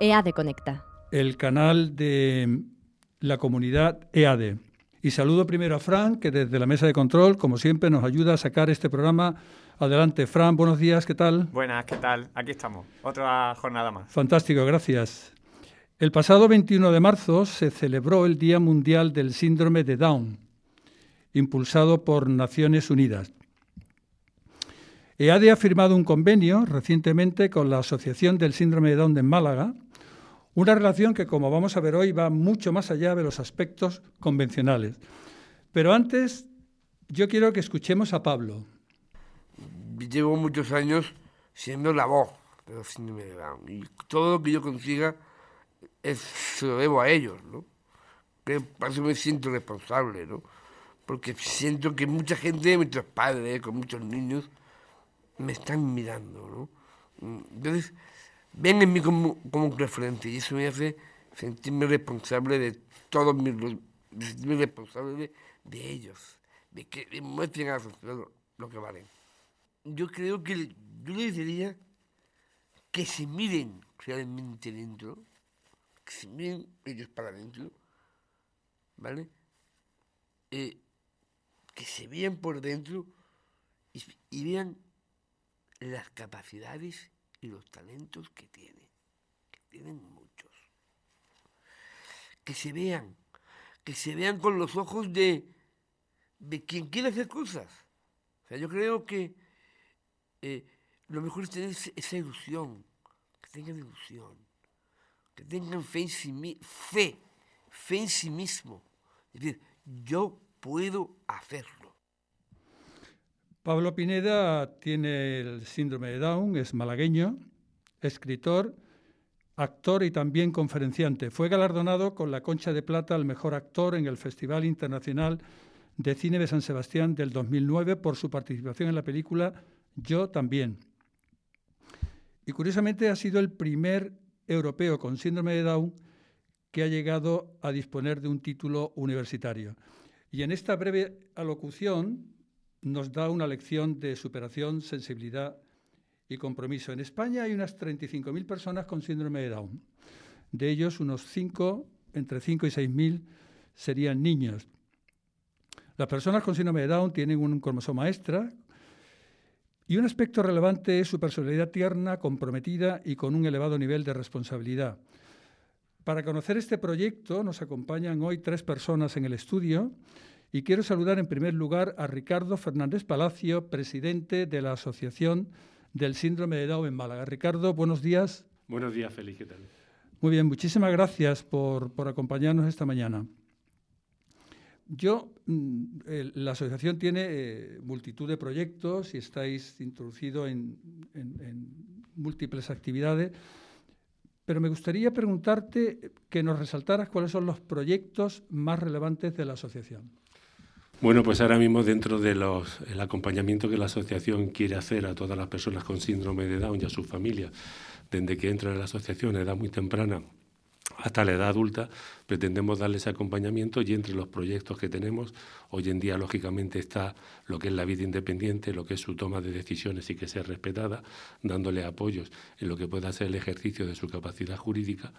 EADE Conecta. El canal de la comunidad EADE. Y saludo primero a Fran, que desde la mesa de control, como siempre, nos ayuda a sacar este programa adelante. Fran, buenos días, ¿qué tal? Buenas, ¿qué tal? Aquí estamos, otra jornada más. Fantástico, gracias. El pasado 21 de marzo se celebró el Día Mundial del Síndrome de Down, impulsado por Naciones Unidas. EADE ha firmado un convenio recientemente con la Asociación del Síndrome de Down de Málaga, una relación que, como vamos a ver hoy, va mucho más allá de los aspectos convencionales. Pero antes, yo quiero que escuchemos a Pablo. Llevo muchos años siendo la voz de los y todo lo que yo consiga es, se lo debo a ellos, ¿no? Que por eso me siento responsable, ¿no? Porque siento que mucha gente, muchos padres, con muchos niños, me están mirando, ¿no? Entonces, ven en mí como, como un referente y eso me hace sentirme responsable de todos mis, sentirme responsable de, ellos, de que demuestren a la sociedad lo, que valen. Yo creo que yo les diría que se miren realmente dentro, que se miren ellos para adentro, ¿vale? Eh, que se vean por dentro y, y vean las capacidades y los talentos que tienen, que tienen muchos. Que se vean, que se vean con los ojos de, de quien quiere hacer cosas. O sea, yo creo que eh, lo mejor es tener esa ilusión, que tengan ilusión, que tengan fe en sí, fe, fe en sí mismo. Es decir, yo puedo hacerlo. Pablo Pineda tiene el síndrome de Down, es malagueño, escritor, actor y también conferenciante. Fue galardonado con la Concha de Plata al mejor actor en el Festival Internacional de Cine de San Sebastián del 2009 por su participación en la película Yo también. Y curiosamente ha sido el primer europeo con síndrome de Down que ha llegado a disponer de un título universitario. Y en esta breve alocución nos da una lección de superación, sensibilidad y compromiso. En España hay unas 35.000 personas con síndrome de Down. De ellos, unos 5, entre 5 y 6.000 serían niños. Las personas con síndrome de Down tienen un cromosoma extra y un aspecto relevante es su personalidad tierna, comprometida y con un elevado nivel de responsabilidad. Para conocer este proyecto nos acompañan hoy tres personas en el estudio. Y quiero saludar en primer lugar a Ricardo Fernández Palacio, presidente de la Asociación del Síndrome de Down en Málaga. Ricardo, buenos días. Buenos días, Félix, ¿qué tal? Muy bien, muchísimas gracias por, por acompañarnos esta mañana. Yo, eh, la asociación tiene eh, multitud de proyectos y estáis en, en, en múltiples actividades, pero me gustaría preguntarte que nos resaltaras cuáles son los proyectos más relevantes de la asociación. Bueno, pues ahora mismo dentro del de acompañamiento que la asociación quiere hacer a todas las personas con síndrome de Down y a sus familias, desde que entran a la asociación a edad muy temprana hasta la edad adulta, pretendemos darles acompañamiento y entre los proyectos que tenemos, hoy en día lógicamente está lo que es la vida independiente, lo que es su toma de decisiones y que sea respetada, dándole apoyos en lo que pueda ser el ejercicio de su capacidad jurídica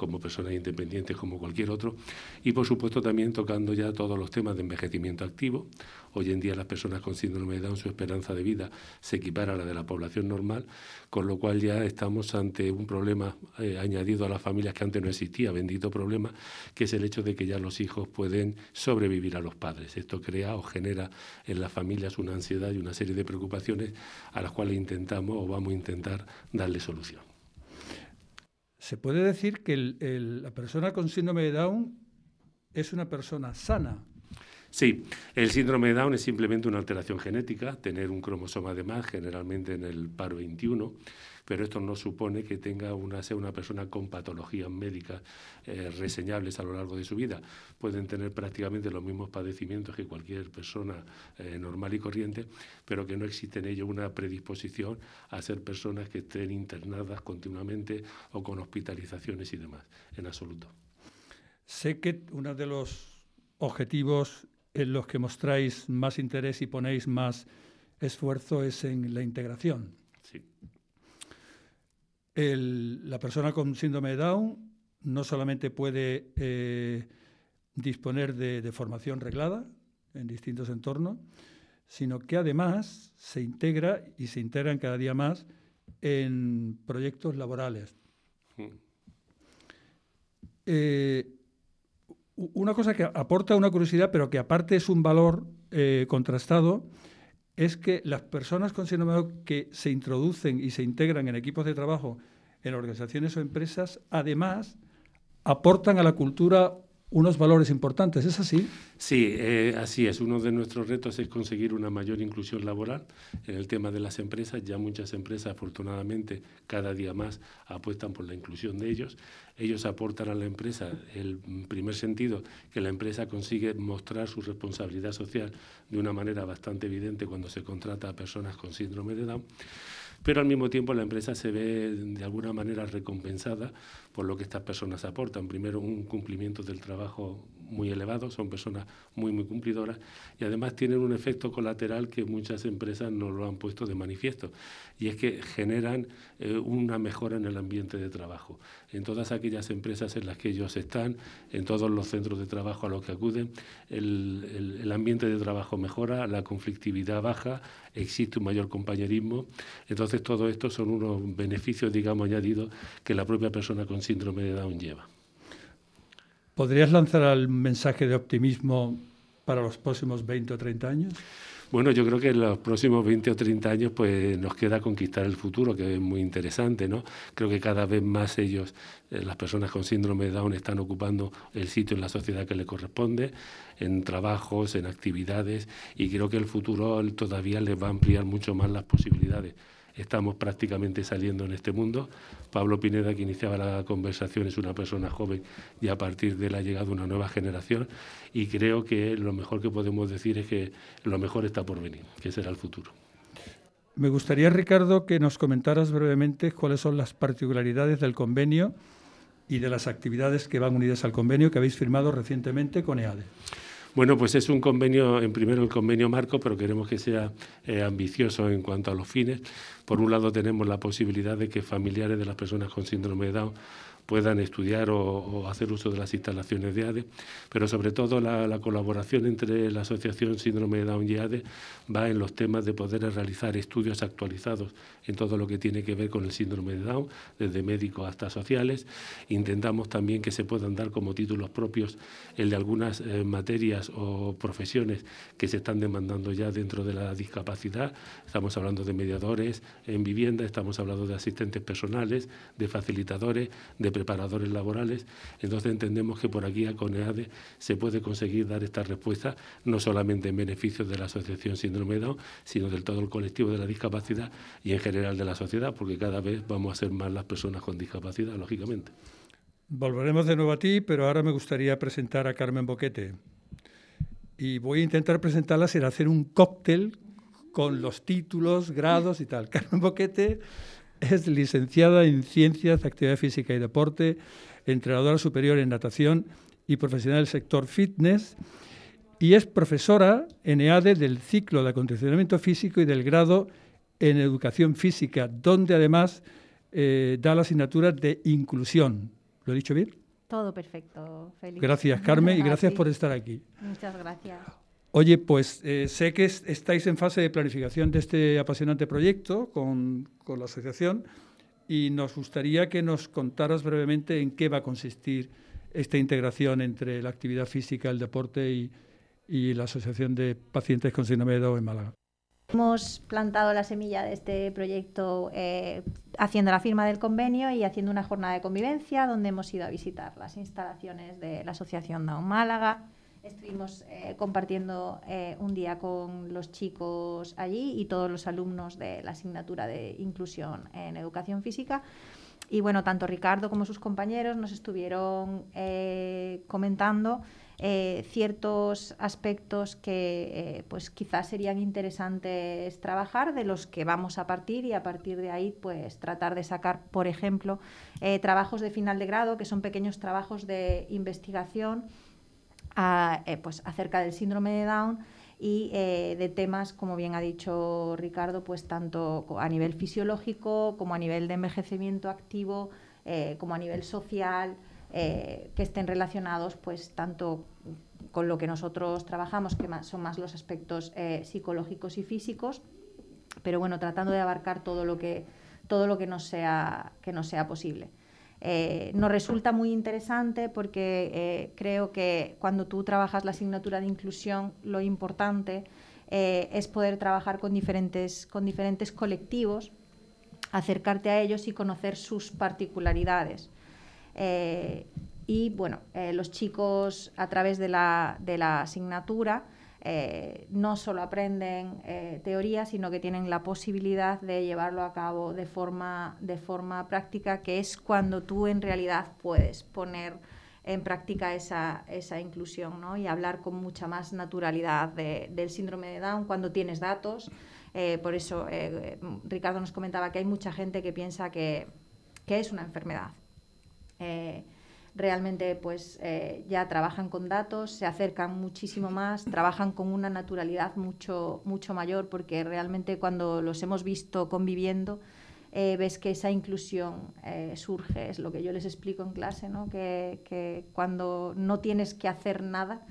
como persona independiente como cualquier otro y por supuesto también tocando ya todos los temas de envejecimiento activo. Hoy en día las personas con síndrome de Down su esperanza de vida se equipara a la de la población normal, con lo cual ya estamos ante un problema eh, añadido a las familias que antes no existía, bendito problema, que es el hecho de que ya los hijos pueden sobrevivir a los padres. Esto crea o genera en las familias una ansiedad y una serie de preocupaciones a las cuales intentamos o vamos a intentar darle solución. Se puede decir que el, la persona con síndrome de Down es una persona sana. Sí, el síndrome de Down es simplemente una alteración genética, tener un cromosoma de más, generalmente en el par 21, pero esto no supone que tenga una, sea una persona con patologías médicas eh, reseñables a lo largo de su vida. Pueden tener prácticamente los mismos padecimientos que cualquier persona eh, normal y corriente, pero que no existe en ello una predisposición a ser personas que estén internadas continuamente o con hospitalizaciones y demás, en absoluto. Sé que uno de los objetivos en los que mostráis más interés y ponéis más esfuerzo es en la integración. Sí. la persona con síndrome de Down no solamente puede eh, disponer de, formación reglada en distintos entornos, sino que además se integra y se integran cada día más en proyectos laborales. Mm. Eh, una cosa que aporta una curiosidad, pero que aparte es un valor eh, contrastado, es que las personas con síndrome que se introducen y se integran en equipos de trabajo en organizaciones o empresas, además aportan a la cultura unos valores importantes. ¿Es así? Sí, eh, así es. Uno de nuestros retos es conseguir una mayor inclusión laboral en el tema de las empresas. Ya muchas empresas, afortunadamente, cada día más apuestan por la inclusión de ellos. Ellos aportan a la empresa el primer sentido, que la empresa consigue mostrar su responsabilidad social de una manera bastante evidente cuando se contrata a personas con síndrome de Down pero al mismo tiempo la empresa se ve de alguna manera recompensada por lo que estas personas aportan. Primero, un cumplimiento del trabajo muy elevado, son personas muy, muy cumplidoras y además tienen un efecto colateral que muchas empresas no lo han puesto de manifiesto y es que generan eh, una mejora en el ambiente de trabajo. En todas aquellas empresas en las que ellos están, en todos los centros de trabajo a los que acuden, el, el ambiente de trabajo mejora, la conflictividad baja, existe un mayor compañerismo. Entonces, todo esto son unos beneficios, digamos, añadidos que la propia persona con síndrome de Down lleva. ¿Podrías lanzar el mensaje de optimismo para los próximos 20 o 30 años? Bueno, yo creo que en los próximos 20 o 30 años pues nos queda conquistar el futuro, que es muy interesante, ¿no? Creo que cada vez más ellos, eh, las personas con síndrome de Down, están ocupando el sitio en la sociedad que les corresponde, en trabajos, en actividades, y creo que el futuro todavía les va a ampliar mucho más las posibilidades estamos prácticamente saliendo en este mundo. Pablo Pineda, que iniciaba la conversación, es una persona joven y a partir de él ha llegado una nueva generación y creo que lo mejor que podemos decir es que lo mejor está por venir, que será el futuro. Me gustaría, Ricardo, que nos comentaras brevemente cuáles son las particularidades del convenio y de las actividades que van unidas al convenio que habéis firmado recientemente con EADE. Bueno, pues es un convenio, en primero el convenio marco, pero queremos que sea eh, ambicioso en cuanto a los fines. Por un lado tenemos la posibilidad de que familiares de las personas con síndrome de Down puedan estudiar o, hacer uso de las instalaciones de ADE, pero sobre todo la, colaboración entre la Asociación Síndrome de Down y ADE va en los temas de poder realizar estudios actualizados en todo lo que tiene que ver con el síndrome de Down, desde médicos hasta sociales. Intentamos también que se puedan dar como títulos propios el de algunas eh, materias o profesiones que se están demandando ya dentro de la discapacidad. Estamos hablando de mediadores en vivienda, estamos hablando de asistentes personales, de facilitadores, de preparadores laborales. Entonces entendemos que por aquí a CONEADE se puede conseguir dar esta respuesta no solamente en beneficio de la Asociación Síndrome Down, sino del todo el colectivo de la discapacidad y en general de la sociedad, porque cada vez vamos a ser más las personas con discapacidad, lógicamente. Volveremos de nuevo a ti, pero ahora me gustaría presentar a Carmen Boquete. Y voy a intentar presentarla sin hacer un cóctel con los títulos, grados y tal. Carmen Boquete es licenciada en Ciencias, Actividad Física y Deporte, entrenadora superior en natación y profesional del sector fitness y es profesora en EADE del ciclo de acondicionamiento físico y del grado en educación física, donde además eh, da la asignatura de inclusión. ¿Lo he dicho bien? Todo perfecto, Félix. Gracias, Carmen, y gracias por estar aquí. Muchas gracias. Oye, pues eh, sé que estáis en fase de planificación de este apasionante proyecto con, la asociación y nos gustaría que nos contaras brevemente en qué va a consistir esta integración entre la actividad física, el deporte y, la Asociación de Pacientes con Síndrome de Down en Málaga. Hemos plantado la semilla de este proyecto eh, haciendo la firma del convenio y haciendo una jornada de convivencia donde hemos ido a visitar las instalaciones de la Asociación Down Málaga, Estuvimos eh, compartiendo eh, un día con los chicos allí y todos los alumnos de la asignatura de inclusión en educación física. Y bueno, tanto Ricardo como sus compañeros nos estuvieron eh, comentando ciertos aspectos que pues quizás serían interesantes trabajar, de los que vamos a partir y a partir de ahí pues tratar de sacar, por ejemplo, trabajos de final de grado, que son pequeños trabajos de investigación eh, pues, acerca del síndrome de Down y eh, de temas, como bien ha dicho Ricardo, pues tanto a nivel fisiológico como a nivel de envejecimiento activo, eh, como a nivel social, que estén relacionados pues tanto con lo que nosotros trabajamos, que son más los aspectos psicológicos y físicos, pero bueno, tratando de abarcar todo lo que, todo lo que, sea, que nos sea posible. Eh, nos resulta muy interesante porque eh, creo que cuando tú trabajas la asignatura de inclusión, lo importante eh, es poder trabajar con diferentes, con diferentes colectivos, acercarte a ellos y conocer sus particularidades. y bueno, los chicos a través de la, de la asignatura eh, no solo aprenden eh, teoría, sino que tienen la posibilidad de llevarlo a cabo de forma, de forma práctica, que es cuando tú en realidad puedes poner en práctica esa, esa inclusión ¿no? y hablar con mucha más naturalidad del síndrome de Down cuando tienes datos. Eh, por eso Ricardo nos comentaba que hay mucha gente que piensa que, que es una enfermedad realmente pues eh, ya trabajan con datos, se acercan muchísimo más, trabajan con una naturalidad mucho, mucho mayor, porque realmente cuando los hemos visto conviviendo, eh, ves que esa inclusión eh, surge, es lo que yo les explico en clase, ¿no? que, que cuando no tienes que hacer nada,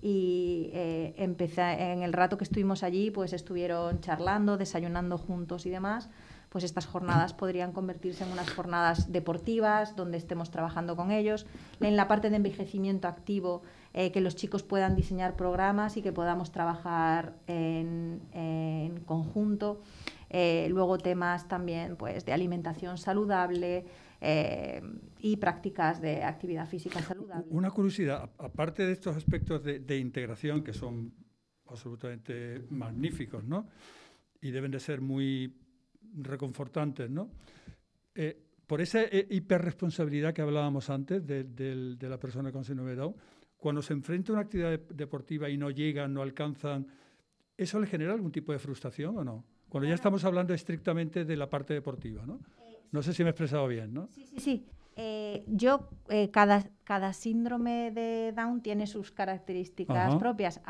y empecé, en el rato que estuvimos allí, pues estuvieron charlando, desayunando juntos y demás, pues estas jornadas podrían convertirse en unas jornadas deportivas donde estemos trabajando con ellos. En la parte de envejecimiento activo, eh, que los chicos puedan diseñar programas y que podamos trabajar en, conjunto. Eh, luego temas también pues, de alimentación saludable, eh, y prácticas de actividad física saludable. Una curiosidad, aparte de estos aspectos de, de, integración que son absolutamente magníficos, ¿no? Y deben de ser muy reconfortantes, ¿no? Eh, por esa eh, hiperresponsabilidad que hablábamos antes de, la persona con síndrome de Down, cuando se enfrenta a una actividad deportiva y no llegan, no alcanzan, ¿eso le genera algún tipo de frustración o no? Cuando ya estamos hablando estrictamente de la parte deportiva, ¿no? No sé si me he expresado bien, ¿no? Sí, sí, sí. Eh, yo, cada, cada síndrome de Down tiene sus características propias,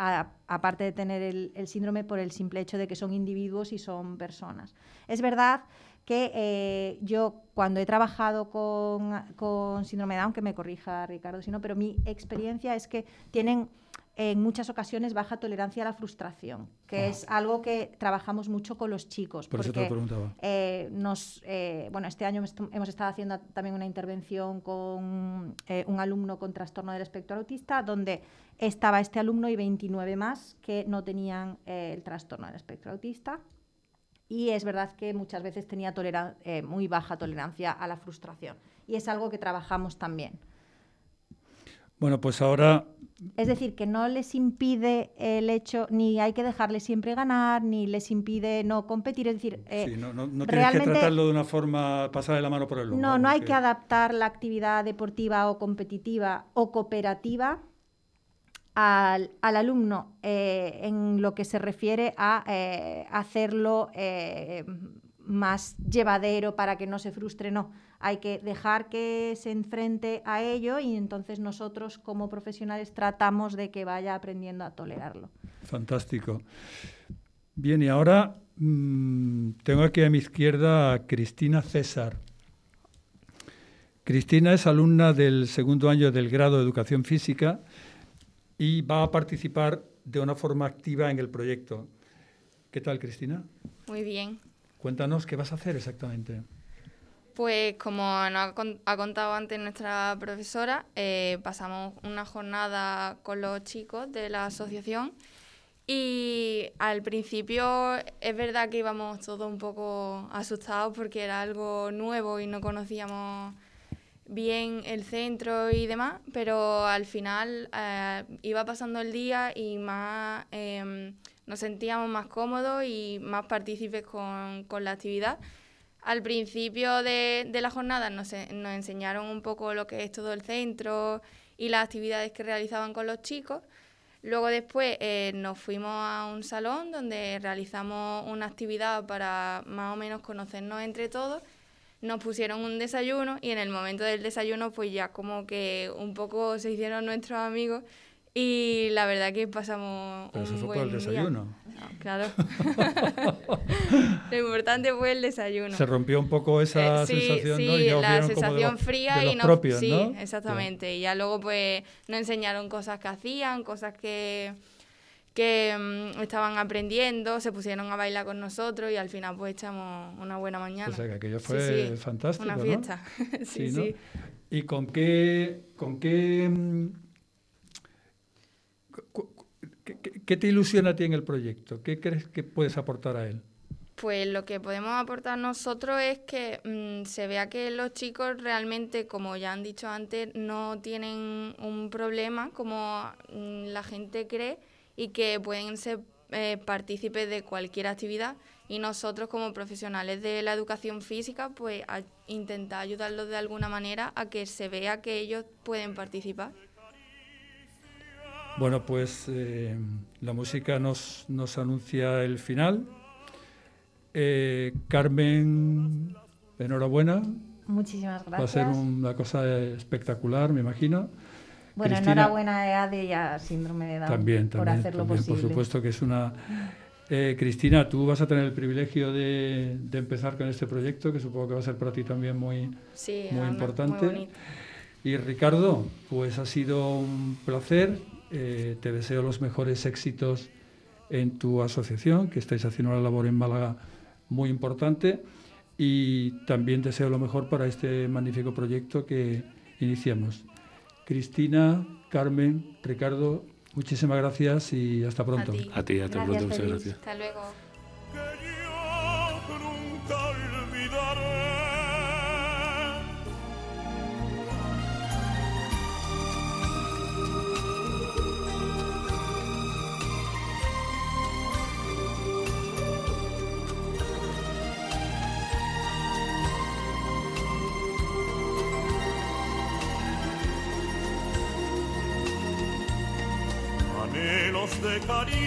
aparte de tener el, síndrome por el simple hecho de que son individuos y son personas. Es verdad que eh, yo cuando he trabajado con, con síndrome de Down, que me corrija Ricardo, si no, pero mi experiencia es que tienen en muchas ocasiones baja tolerancia a la frustración, que es algo que trabajamos mucho con los chicos. Por eso te lo preguntaba. Eh, nos, eh, bueno, este año hemos estado haciendo también una intervención con eh, un alumno con trastorno del espectro autista, donde estaba este alumno y 29 más que no tenían el trastorno del espectro autista. Y es verdad que muchas veces tenía muy baja tolerancia a la frustración. Y es algo que trabajamos también. Bueno, pues ahora... Es decir, que no les impide el hecho, ni hay que dejarles siempre ganar, ni les impide no competir. Es decir, eh, sí, no, no, no tienes que tratarlo de una forma pasada de la mano por el lomo. No, no hay que adaptar la actividad deportiva o competitiva o cooperativa al, al alumno eh, en lo que se refiere a eh, hacerlo más llevadero para que no se frustre, no hay que dejar que se enfrente a ello y entonces nosotros como profesionales tratamos de que vaya aprendiendo a tolerarlo. Fantástico. Bien, y ahora mm, tengo aquí a mi izquierda a Cristina César. Cristina es alumna del segundo año del grado de Educación Física y va a participar de una forma activa en el proyecto. ¿Qué tal, Cristina? Muy bien. Cuéntanos qué vas a hacer exactamente. Pues como nos ha contado antes nuestra profesora, eh, pasamos una jornada con los chicos de la asociación y al principio es verdad que íbamos todos un poco asustados porque era algo nuevo y no conocíamos bien el centro y demás, pero al final eh, iba pasando el día y más em, nos sentíamos más cómodos y más partícipes con, con la actividad al principio de, la jornada nos, nos, enseñaron un poco lo que es todo el centro y las actividades que realizaban con los chicos. Luego después eh, nos fuimos a un salón donde realizamos una actividad para más o menos conocernos entre todos. Nos pusieron un desayuno y en el momento del desayuno pues ya como que un poco se hicieron nuestros amigos Y la verdad que pasamos Pero eso un fue buen por el día. desayuno. No, claro. Lo importante fue el desayuno. Se rompió un poco esa Eh, sí, sensación, sí, ¿no? Y ya la vieron como de sensación los- fría de los y no, propios, sí, ¿no? exactamente. Y ya luego pues nos enseñaron cosas que hacían, cosas que que mm, estaban aprendiendo, se pusieron a bailar con nosotros y al final pues echamos una buena mañana. O sea, que aquello Sí, fue sí, fantástico, Una ¿no? fiesta. sí, ¿no? sí. ¿Y con qué, con qué, mm, qué, te ilusiona a ti en el proyecto? ¿Qué crees que puedes aportar a él? Pues lo que podemos aportar nosotros es que mm, se vea que los chicos realmente, como ya han dicho antes, no tienen un problema como mm, la gente cree y que pueden ser eh, partícipes de cualquier actividad y nosotros como profesionales de la educación física pues intentar ayudarlos de alguna manera a que se vea que ellos pueden participar. Bueno, pues eh, la música nos, nos anuncia el final. Eh, Carmen, enhorabuena. Muchísimas Va a ser gracias. una cosa espectacular, me imagino. Bueno, Cristina- enhorabuena a ADE y a Síndrome de Down También, por también, hacerlo también, posible. por supuesto que es una... Eh, Cristina, tú vas a tener el privilegio de, de empezar con este proyecto, que supongo que va a ser para ti también muy, Sí, muy importante. Muy bonito. Y Ricardo, pues ha sido un placer. Eh, te deseo los mejores éxitos en tu asociación, que estáis haciendo una labor en Málaga muy importante. Y también deseo lo mejor para este magnífico proyecto que iniciamos. Cristina, Carmen, Ricardo, muchísimas gracias y hasta pronto. A ti. A ti, hasta Gracias, pronto, muchas gracias. Hasta luego. Anhelos de caricias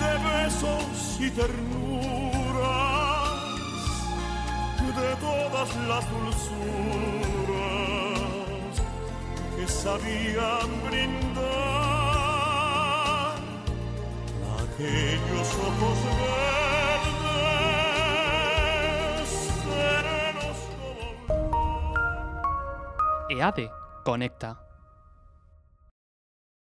de besos y ternuras, de todas las dulzuras que sabían brindar aquellos ojos verdes, EADE Conecta.